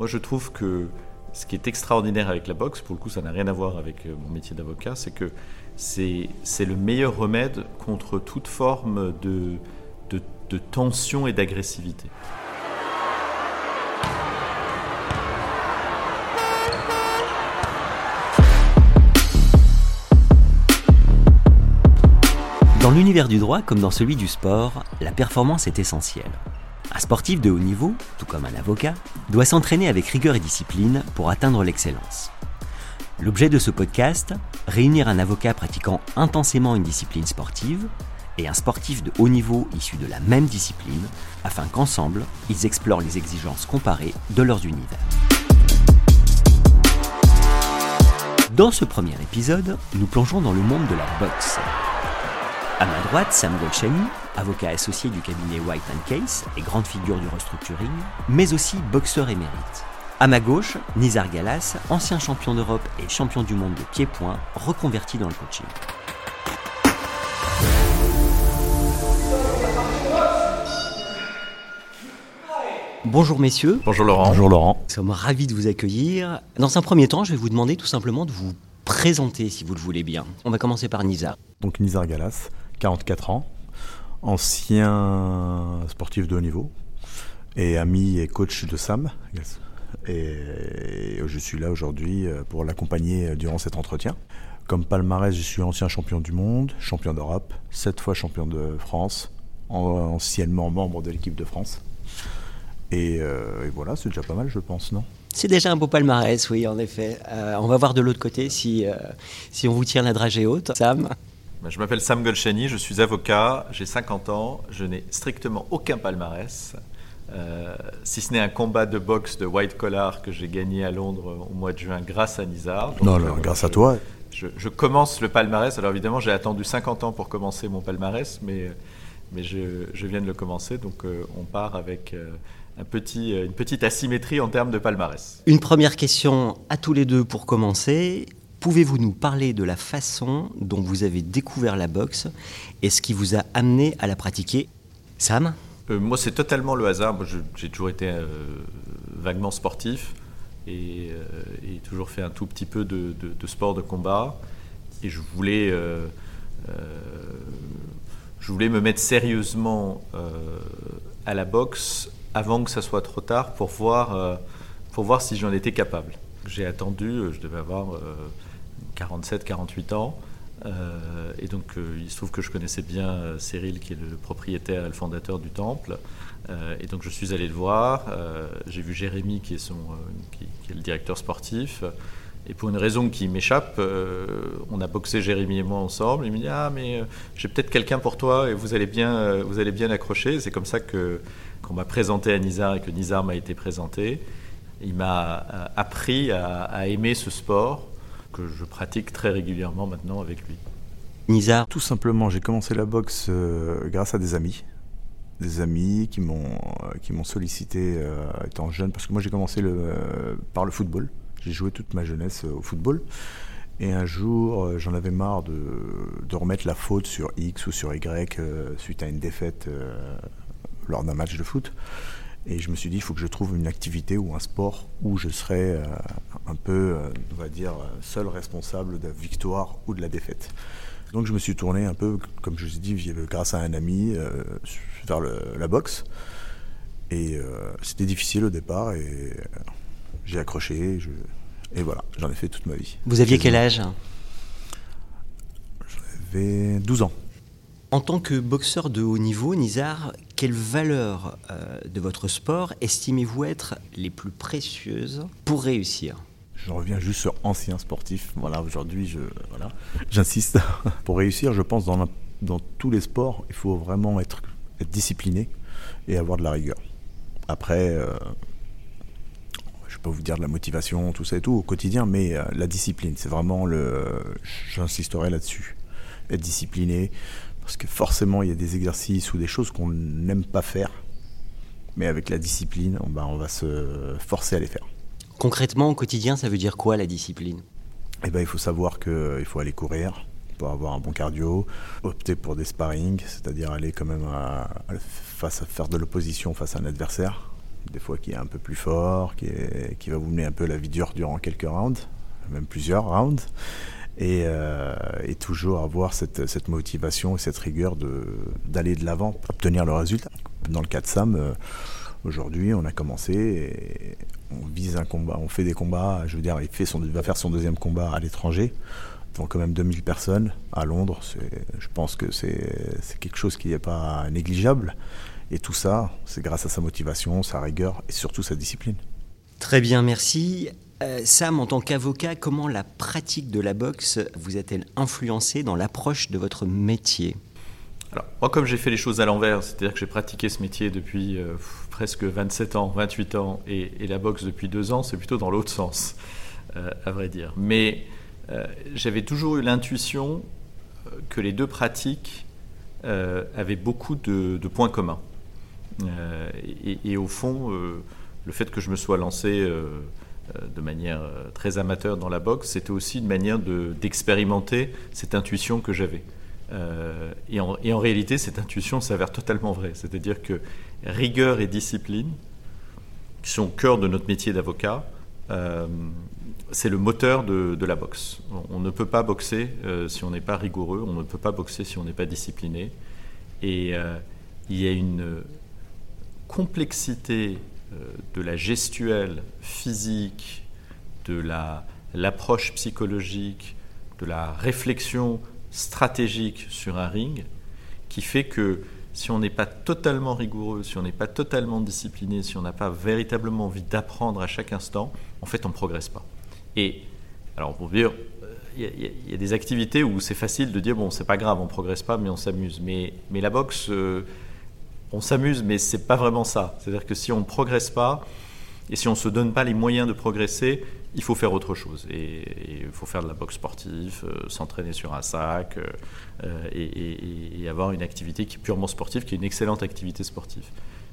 Moi, je trouve que ce qui est extraordinaire avec la boxe, pour le coup, ça n'a rien à voir avec euh, mon métier d'avocat, c'est que c'est le meilleur remède contre toute forme de, de, de tension et d'agressivité. Dans l'univers du droit, comme dans celui du sport, la performance est essentielle. Un sportif de haut niveau, tout comme un avocat, doit s'entraîner avec rigueur et discipline pour atteindre l'excellence. L'objet de ce podcast, réunir un avocat pratiquant intensément une discipline sportive et un sportif de haut niveau issu de la même discipline, afin qu'ensemble, ils explorent les exigences comparées de leurs univers. Dans ce premier épisode, nous plongeons dans le monde de la boxe. À ma droite, Sam Golchani, avocat associé du cabinet White Case et grande figure du restructuring, mais aussi boxeur émérite. À ma gauche, Nizar Galas, ancien champion d'Europe et champion du monde de pied-point, reconverti dans le coaching. Bonjour messieurs. Bonjour Laurent. Bonjour Laurent. Nous sommes ravis de vous accueillir. Dans un premier temps, je vais vous demander tout simplement de vous présenter si vous le voulez bien. On va commencer par Nizar. Donc Nizar Galas, 44 ans, ancien sportif de haut niveau et ami et coach de Sam. Et je suis là aujourd'hui euh, pour l'accompagner euh, durant cet entretien. Comme palmarès, je suis ancien champion du monde, champion d'Europe, sept fois champion de France, anciennement membre de l'équipe de France. Et, euh, voilà, c'est déjà pas mal, je pense, non? C'est déjà un beau palmarès, oui, en effet. on va voir de l'autre côté si, si on vous tire la dragée haute. Sam je m'appelle Sam Golchani, je suis avocat, j'ai 50 ans, je n'ai strictement aucun palmarès, euh, si ce n'est un combat de boxe de white collar que j'ai gagné à Londres au mois de juin grâce à Nizar. non, non, grâce à toi. Je, commence le palmarès, alors évidemment j'ai attendu 50 ans pour commencer mon palmarès, mais, mais je, viens de le commencer, donc euh, on part avec... Euh, un petit, une petite asymétrie en termes de palmarès. Une première question à tous les deux pour commencer. Pouvez-vous nous parler de la façon dont vous avez découvert la boxe et ce qui vous a amené à la pratiquer Sam? Euh, Moi, c'est totalement le hasard. J'ai toujours été euh, vaguement sportif et, euh, toujours fait un tout petit peu de, sport de combat. Et je voulais, je voulais me mettre sérieusement à la boxe avant que ça soit trop tard pour voir, pour voir si j'en étais capable. J'ai attendu, je devais avoir 47-48 ans. Euh, et donc, euh, il se trouve que je connaissais bien euh, Cyril, qui est le propriétaire et le fondateur du temple. et donc, je suis allé le voir. J'ai vu Jérémy, qui est, son, qui, est, le directeur sportif. Et pour une raison qui m'échappe, on a boxé Jérémy et moi ensemble. Il me dit Ah, mais j'ai peut-être quelqu'un pour toi et vous allez bien, vous allez bien accrocher. C'est comme ça que, qu'on m'a présenté à Nizar et que Nizar m'a été présenté. Il m'a appris à, à aimer ce sport que je pratique très régulièrement maintenant avec lui. Nizar Tout simplement, j'ai commencé la boxe euh, grâce à des amis. Des amis qui m'ont euh, qui m'ont sollicité euh, étant jeune, parce que moi j'ai commencé le, par le football. J'ai joué toute ma jeunesse au football. Et un jour, j'en avais marre de, de, remettre la faute sur X ou sur Y suite à une défaite lors d'un match de foot. Et je me suis dit, il faut que je trouve une activité ou un sport où je serais euh, un peu, euh, on va dire, seul responsable de la victoire ou de la défaite. Donc je me suis tourné un peu, comme je vous ai dit, grâce à un ami, euh, vers la boxe. Et c'était difficile au départ et j'ai accroché. et voilà, j'en ai fait toute ma vie. Vous aviez quel âge? J'avais 12 ans. En tant que boxeur de haut niveau, Nizar, quelles valeurs euh, de votre sport estimez-vous être les plus précieuses pour réussir? Je reviens juste sur ancien sportif. Voilà, aujourd'hui, je, voilà, j'insiste. Pour réussir, je pense dans, dans tous les sports, il faut vraiment être, discipliné et avoir de la rigueur. Après, euh, je peux vous dire de la motivation, tout ça et tout au quotidien, mais euh, la discipline, c'est vraiment le. J'insisterai là-dessus. Être discipliné, parce que forcément, il y a des exercices ou des choses qu'on n'aime pas faire. Mais avec la discipline, on, on va se forcer à les faire. Concrètement, au quotidien, ça veut dire quoi la discipline? Eh ben, Il faut savoir qu'il faut aller courir pour avoir un bon cardio, opter pour des sparring, c'est-à-dire aller quand même à, face à faire de l'opposition face à un adversaire des fois qui est un peu plus fort, qui, qui va vous mener un peu la vie dure durant quelques rounds, même plusieurs rounds. Et, et, toujours avoir cette, motivation et cette rigueur d'aller de l'avant, obtenir le résultat. Dans le cas de Sam, Aujourd'hui, on a commencé et on vise un combat, on fait des combats. Je veux dire, il, fait son, va faire son deuxième combat à l'étranger, devant quand même 2000 personnes à Londres. Je pense que c'est quelque chose qui n'est pas négligeable. Et tout ça, c'est grâce à sa motivation, sa rigueur et surtout sa discipline. Très bien, merci. Euh, Sam, en tant qu'avocat, comment la pratique de la boxe vous a-t-elle influencé dans l'approche de votre métier? Alors, moi, comme j'ai fait les choses à l'envers, c'est-à-dire que j'ai pratiqué ce métier depuis euh, presque 27 ans, 28 ans, et, la boxe depuis deux ans, c'est plutôt dans l'autre sens, euh, à vrai dire. Mais euh, j'avais toujours eu l'intuition que les deux pratiques avaient beaucoup de, points communs. Et, au fond, le fait que je me sois lancé de manière très amateur dans la boxe, c'était aussi une manière d'expérimenter cette intuition que j'avais. Euh, et, en, réalité, cette intuition s'avère totalement vraie. C'est-à-dire que rigueur et discipline, qui sont au cœur de notre métier d'avocat, euh, c'est le moteur de, la boxe. On, ne peut pas boxer euh, si on n'est pas rigoureux, on ne peut pas boxer si on n'est pas discipliné. Et il y a une complexité de la gestuelle physique, de l'approche psychologique, de la réflexion stratégique sur un ring qui fait que si on n'est pas totalement rigoureux, si on n'est pas totalement discipliné, si on n'a pas véritablement envie d'apprendre à chaque instant, en fait, on ne progresse pas. Et alors, pour dire, il euh, y, a des activités où c'est facile de dire bon, c'est pas grave, on progresse pas, mais on s'amuse. Mais, mais la boxe, euh, on s'amuse, mais c'est pas vraiment ça. C'est-à-dire que si on ne progresse pas et si on se donne pas les moyens de progresser, il faut faire autre chose. Et il faut faire de la boxe sportive, euh, s'entraîner sur un sac euh, euh, et, avoir une activité qui est purement sportive, qui est une excellente activité sportive.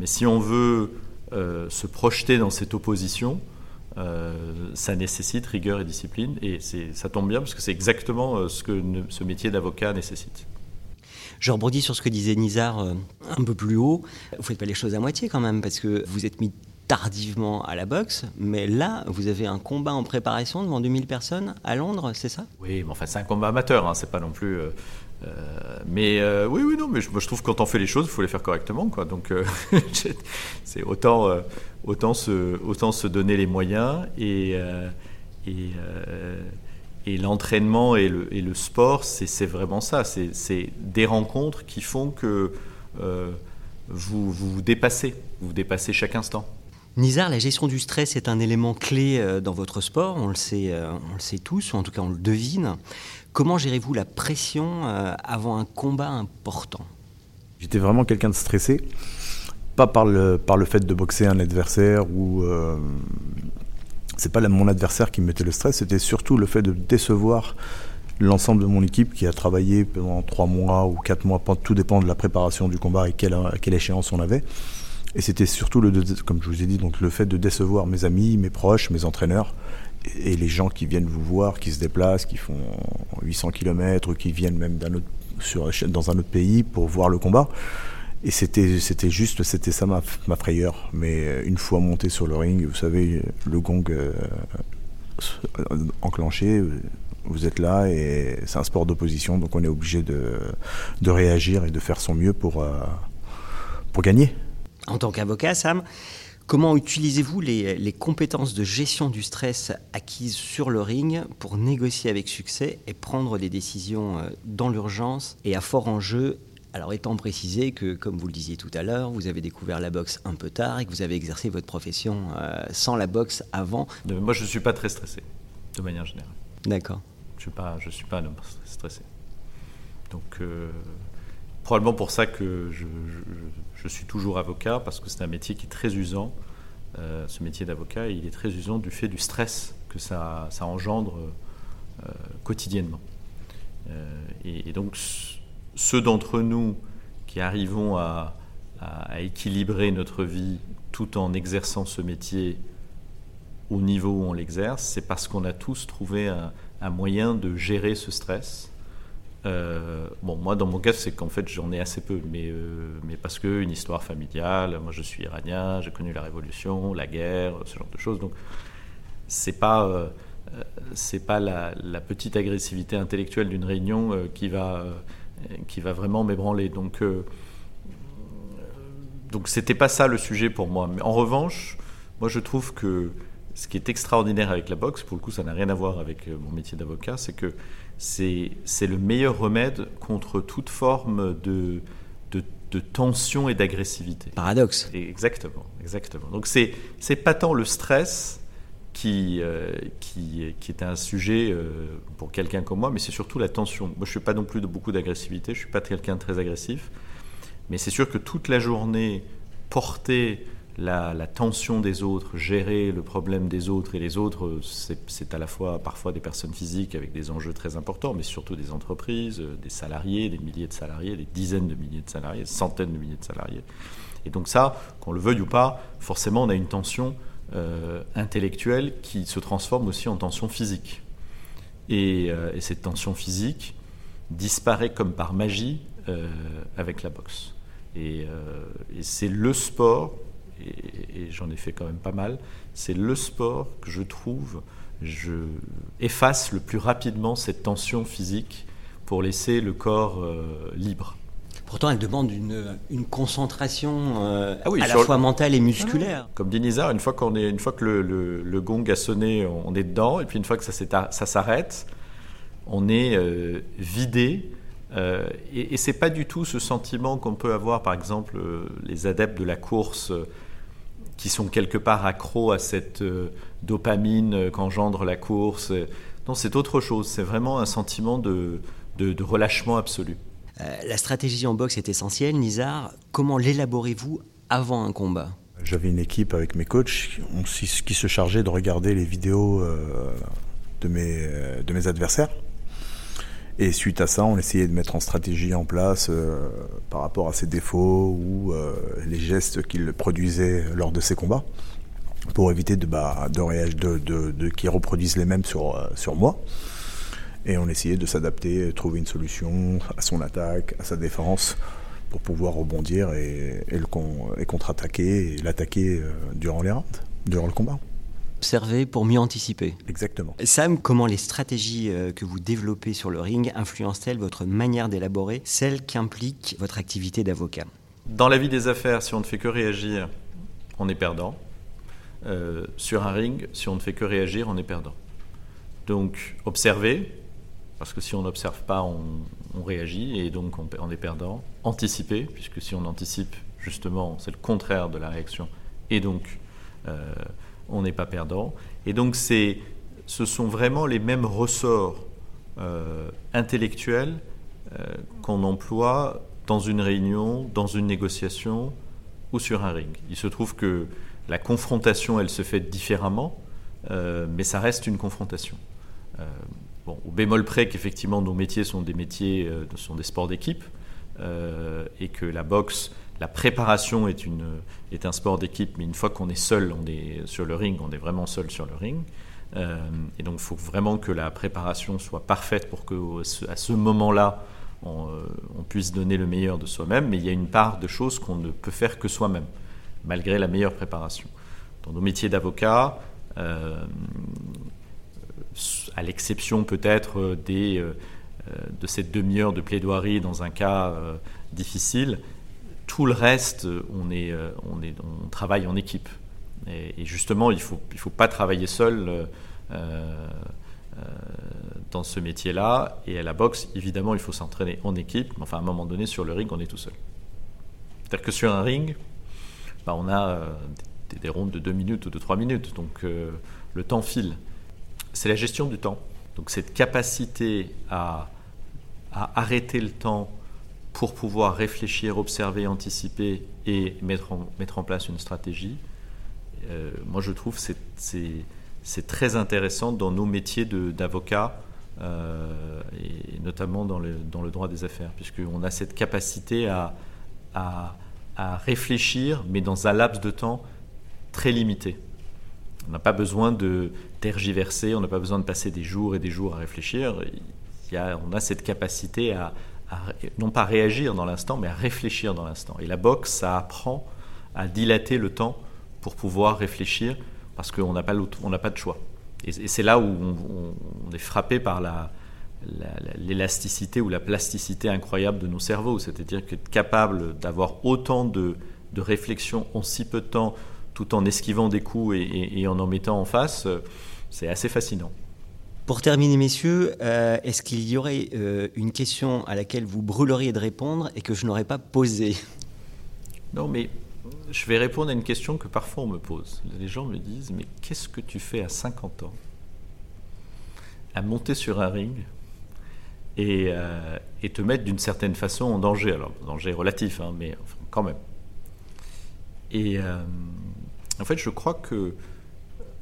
Mais si on veut se projeter dans cette opposition, ça nécessite rigueur et discipline. Et ça tombe bien parce que c'est exactement ce que ce métier d'avocat nécessite. Je rebondis sur ce que disait Nizar un peu plus haut. Vous faites pas les choses à moitié quand même, parce que vous êtes mis tardivement à la boxe, mais là, vous avez un combat en préparation devant 2000 personnes à Londres, c'est ça? Oui, mais enfin, c'est un combat amateur, hein, c'est pas non plus. Euh, euh, mais euh, oui, oui, non, mais je, je, trouve que quand on fait les choses, il faut les faire correctement, quoi. Donc, c'est autant, autant, se, autant se donner les moyens et. et et l'entraînement et le, et le sport, c'est vraiment ça. C'est des rencontres qui font que vous, vous vous dépassez. Vous vous dépassez chaque instant. Nizar, la gestion du stress est un élément clé euh, dans votre sport, on le sait, euh, on le sait tous, ou en tout cas on le devine. Comment gérez-vous la pression euh, avant un combat important? J'étais vraiment quelqu'un de stressé, pas par le, par le fait de boxer un adversaire ou c'est pas mon adversaire qui me mettait le stress, c'était surtout le fait de décevoir l'ensemble de mon équipe qui a travaillé pendant trois mois ou quatre mois, tout dépend de la préparation du combat et quelle, à quelle échéance on avait. Et c'était surtout, le, comme je vous ai dit, donc le fait de décevoir mes amis, mes proches, mes entraîneurs et les gens qui viennent vous voir, qui se déplacent, qui font 800 km ou qui viennent même dans un autre pays pour voir le combat. Et c'était, c'était juste, c'était ça ma, ma, frayeur. Mais une fois monté sur le ring, vous savez, le gong euh, enclenché, vous êtes là et c'est un sport d'opposition, donc on est obligé de, de réagir et de faire son mieux pour, euh, pour gagner. En tant qu'avocat, Sam, comment utilisez-vous les, compétences de gestion du stress acquises sur le ring pour négocier avec succès et prendre des décisions euh, dans l'urgence et à fort enjeu alors étant précisé que, comme vous le disiez tout à l'heure, vous avez découvert la boxe un peu tard et que vous avez exercé votre profession euh, sans la boxe avant. Moi, je ne suis pas très stressé, de manière générale. D'accord. Je ne suis, pas un homme stressé. Donc, euh, probablement pour ça que je, je suis toujours avocat parce que c'est un métier qui est très usant. Euh, ce métier d'avocat, il est très usant du fait du stress que ça, ça engendre quotidiennement. Et, donc, ceux d'entre nous qui arrivons à, équilibrer notre vie tout en exerçant ce métier au niveau où on l'exerce, c'est parce qu'on a tous trouvé un, moyen de gérer ce stress Euh, bon, moi, dans mon cas, c'est qu'en fait, j'en ai assez peu, mais, euh, parce que une histoire familiale. Moi, je suis iranien, j'ai connu la révolution, la guerre, ce genre de choses. Donc, c'est pas euh, c'est pas la, petite agressivité intellectuelle d'une réunion qui va qui va vraiment m'ébranler. Donc donc c'était pas ça le sujet pour moi. Mais en revanche, moi, je trouve que ce qui est extraordinaire avec la boxe, pour le coup, ça n'a rien à voir avec mon métier d'avocat, c'est que c'est le meilleur remède contre toute forme de, de, tension et d'agressivité. Paradoxe. exactement, exactement. Donc c'est c'est pas tant le stress qui, euh, qui, qui, est un sujet euh, pour quelqu'un comme moi, mais c'est surtout la tension. Moi, je suis pas non plus de beaucoup d'agressivité, je suis pas quelqu'un de très agressif, mais c'est sûr que toute la journée portée la, tension des autres, gérer le problème des autres et les autres, c'est à la fois parfois des personnes physiques avec des enjeux très importants, mais surtout des entreprises, euh, des salariés, des milliers de salariés, des dizaines de milliers de salariés, centaines de milliers de salariés. Et donc ça, qu'on le veuille ou pas, forcément on a une tension euh, intellectuelle qui se transforme aussi en tension physique. Et, euh, cette tension physique disparaît comme par magie avec la boxe. et c'est le sport et, j'en ai fait quand même pas mal, c'est le sport que je trouve je efface le plus rapidement cette tension physique pour laisser le corps euh, libre. Pourtant, elle demande une, une concentration euh, ah à la fois mentale et musculaire. Comme dit Nizar, une fois, qu'on est, une fois que le, le, gong a sonné, on est dedans, et puis une fois que ça, ça s'arrête, on est euh, vidé. et, et c'est pas du tout ce sentiment qu'on peut avoir, par exemple, les adeptes de la course qui sont quelque part accros à cette euh, dopamine euh, qu'engendre la course. Non, c'est autre chose. C'est vraiment un sentiment de, de, relâchement absolu. Euh, la stratégie en boxe est essentielle. Nizar, comment l'élaborez-vous avant un combat? J'avais une équipe avec mes coachs qui se chargeait de regarder les vidéos de, mes, de mes adversaires et suite à ça, on essayait de mettre en stratégie en place euh, par rapport à ses défauts ou euh, les gestes qu'il produisait lors de ses combats pour éviter de, bah, qu'ils reproduisent les mêmes sur, euh, sur moi. Et on essayait de s'adapter, trouver une solution à son attaque, à sa défense, pour pouvoir rebondir et, et, et contre-attaquer et l'attaquer durant les rounds, durant le combat observer pour mieux anticiper. Exactement. Sam, comment les stratégies euh, que vous développez sur le ring influencent-elles votre manière d'élaborer celle qu'implique votre activité d'avocat? Dans la vie des affaires, si on ne fait que réagir, on est perdant. Euh, sur un ring, si on ne fait que réagir, on est perdant. Donc, observer, parce que si on n'observe pas, on, réagit et donc on, est perdant. Anticiper, puisque si on anticipe, justement, c'est le contraire de la réaction. Et donc, euh, on n'est pas perdant. Et donc c'est, ce sont vraiment les mêmes ressorts euh, intellectuels euh, qu'on emploie dans une réunion, dans une négociation ou sur un ring. Il se trouve que la confrontation, elle se fait différemment, mais ça reste une confrontation. Au bémol près qu'effectivement nos métiers sont des métiers, sont des sports d'équipe, et que la boxe la préparation est, une, est un sport d'équipe, mais une fois qu'on est seul, on est sur le ring, on est vraiment seul sur le ring. Euh, et donc, il faut vraiment que la préparation soit parfaite pour que, à ce moment-là, on, euh, puisse donner le meilleur de soi-même. Mais il y a une part de choses qu'on ne peut faire que soi-même, malgré la meilleure préparation. Dans nos métiers d'avocat, euh, à l'exception peut-être des, de cette demi-heure de plaidoirie dans un cas difficile, tout le reste, on, euh, travaille en équipe. Et, justement, il ne faut, pas travailler seul euh, euh, dans ce métier-là. Et à la boxe, évidemment, il faut s'entraîner en équipe. Enfin, à un moment donné, sur le ring, on est tout seul. C'est-à-dire que sur un ring, bah, on a des, des, rondes de 2 minutes ou de 3 minutes. Donc le temps file. C'est la gestion du temps. Donc cette capacité à, arrêter le temps pour pouvoir réfléchir, observer, anticiper et mettre en, place une stratégie, euh, moi je trouve c'est très intéressant dans nos métiers d'avocat, euh, et notamment dans le, dans le droit des affaires, puisqu'on a cette capacité à, réfléchir, mais dans un laps de temps très limité. On n'a pas besoin de tergiverser, on n'a pas besoin de passer des jours et des jours à réfléchir on a cette capacité à, non pas réagir dans l'instant, mais à réfléchir dans l'instant. Et la boxe, ça apprend à dilater le temps pour pouvoir réfléchir, parce qu'on n'a pas, pas de choix. Et, c'est là où on, est frappé par la, l'élasticité ou la plasticité incroyable de nos cerveaux, c'est-à-dire qu'être capable d'avoir autant de, de réflexion en si peu de temps, tout en esquivant des coups et, en en mettant en face, euh, c'est assez fascinant. Pour terminer, messieurs, euh, est-ce qu'il y aurait euh, une question à laquelle vous brûleriez de répondre et que je n'aurais pas posée? Non, mais je vais répondre à une question que parfois on me pose. Les gens me disent, mais qu'est-ce que tu fais à 50 ans? À monter sur un ring et, et te mettre d'une certaine façon en danger Alors, danger relatif, hein, mais quand même. Et en fait, je crois que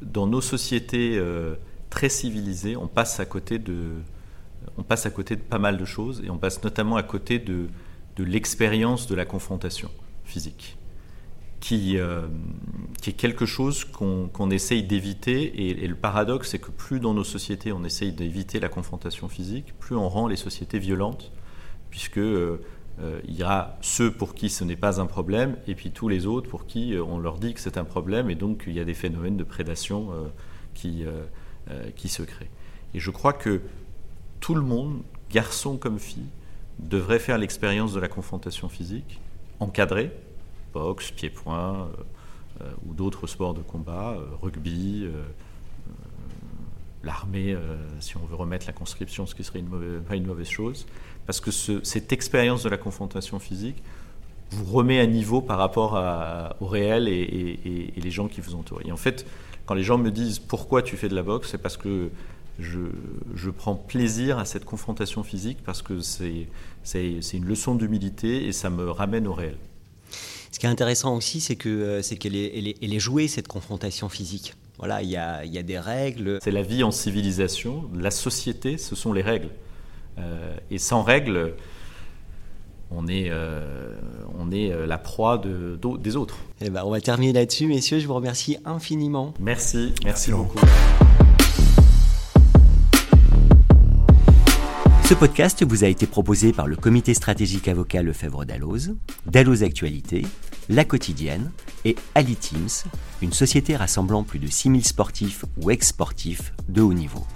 dans nos sociétés euh, très civilisées, on passe à côté de, on passe à côté de pas mal de choses et on passe notamment à côté de, de l'expérience de la confrontation physique, qui, euh, qui est quelque chose qu'on essaye d'éviter. Et, le paradoxe, c'est que plus dans nos sociétés on essaye d'éviter la confrontation physique, plus on rend les sociétés violentes, puisque euh, il y a ceux pour qui ce n'est pas un problème, et puis tous les autres pour qui euh, on leur dit que c'est un problème, et donc il y a des phénomènes de prédation euh, qui, qui se créent. Et je crois que tout le monde, garçon comme fille, devrait faire l'expérience de la confrontation physique, encadrée, boxe, pied-point, ou d'autres sports de combat, rugby, l'armée, si on veut remettre la conscription, ce qui serait une mauvaise, pas une mauvaise chose, parce que cette expérience de la confrontation physique vous remet à niveau par rapport au réel et, les gens qui vous entourent. Et en fait, quand les gens me disent pourquoi tu fais de la boxe, c'est parce que je, prends plaisir à cette confrontation physique, parce que c'est une leçon d'humilité et ça me ramène au réel. Ce qui est intéressant aussi, c'est euh, qu'elle est, jouée, cette confrontation physique. Voilà, il y a, y a des règles. C'est la vie en civilisation. La société, ce sont les règles. Euh, et sans règles, on est, euh, on est euh, la proie de, des autres. Eh ben, on va terminer là-dessus, messieurs. Je vous remercie infiniment. Merci, merci beaucoup. Ce podcast vous a été proposé par le comité stratégique avocat Lefebvre d'Alloz, Dalloz Actualité, La Quotidienne et Ali Teams, une société rassemblant plus de 6000 sportifs ou ex-sportifs de haut niveau.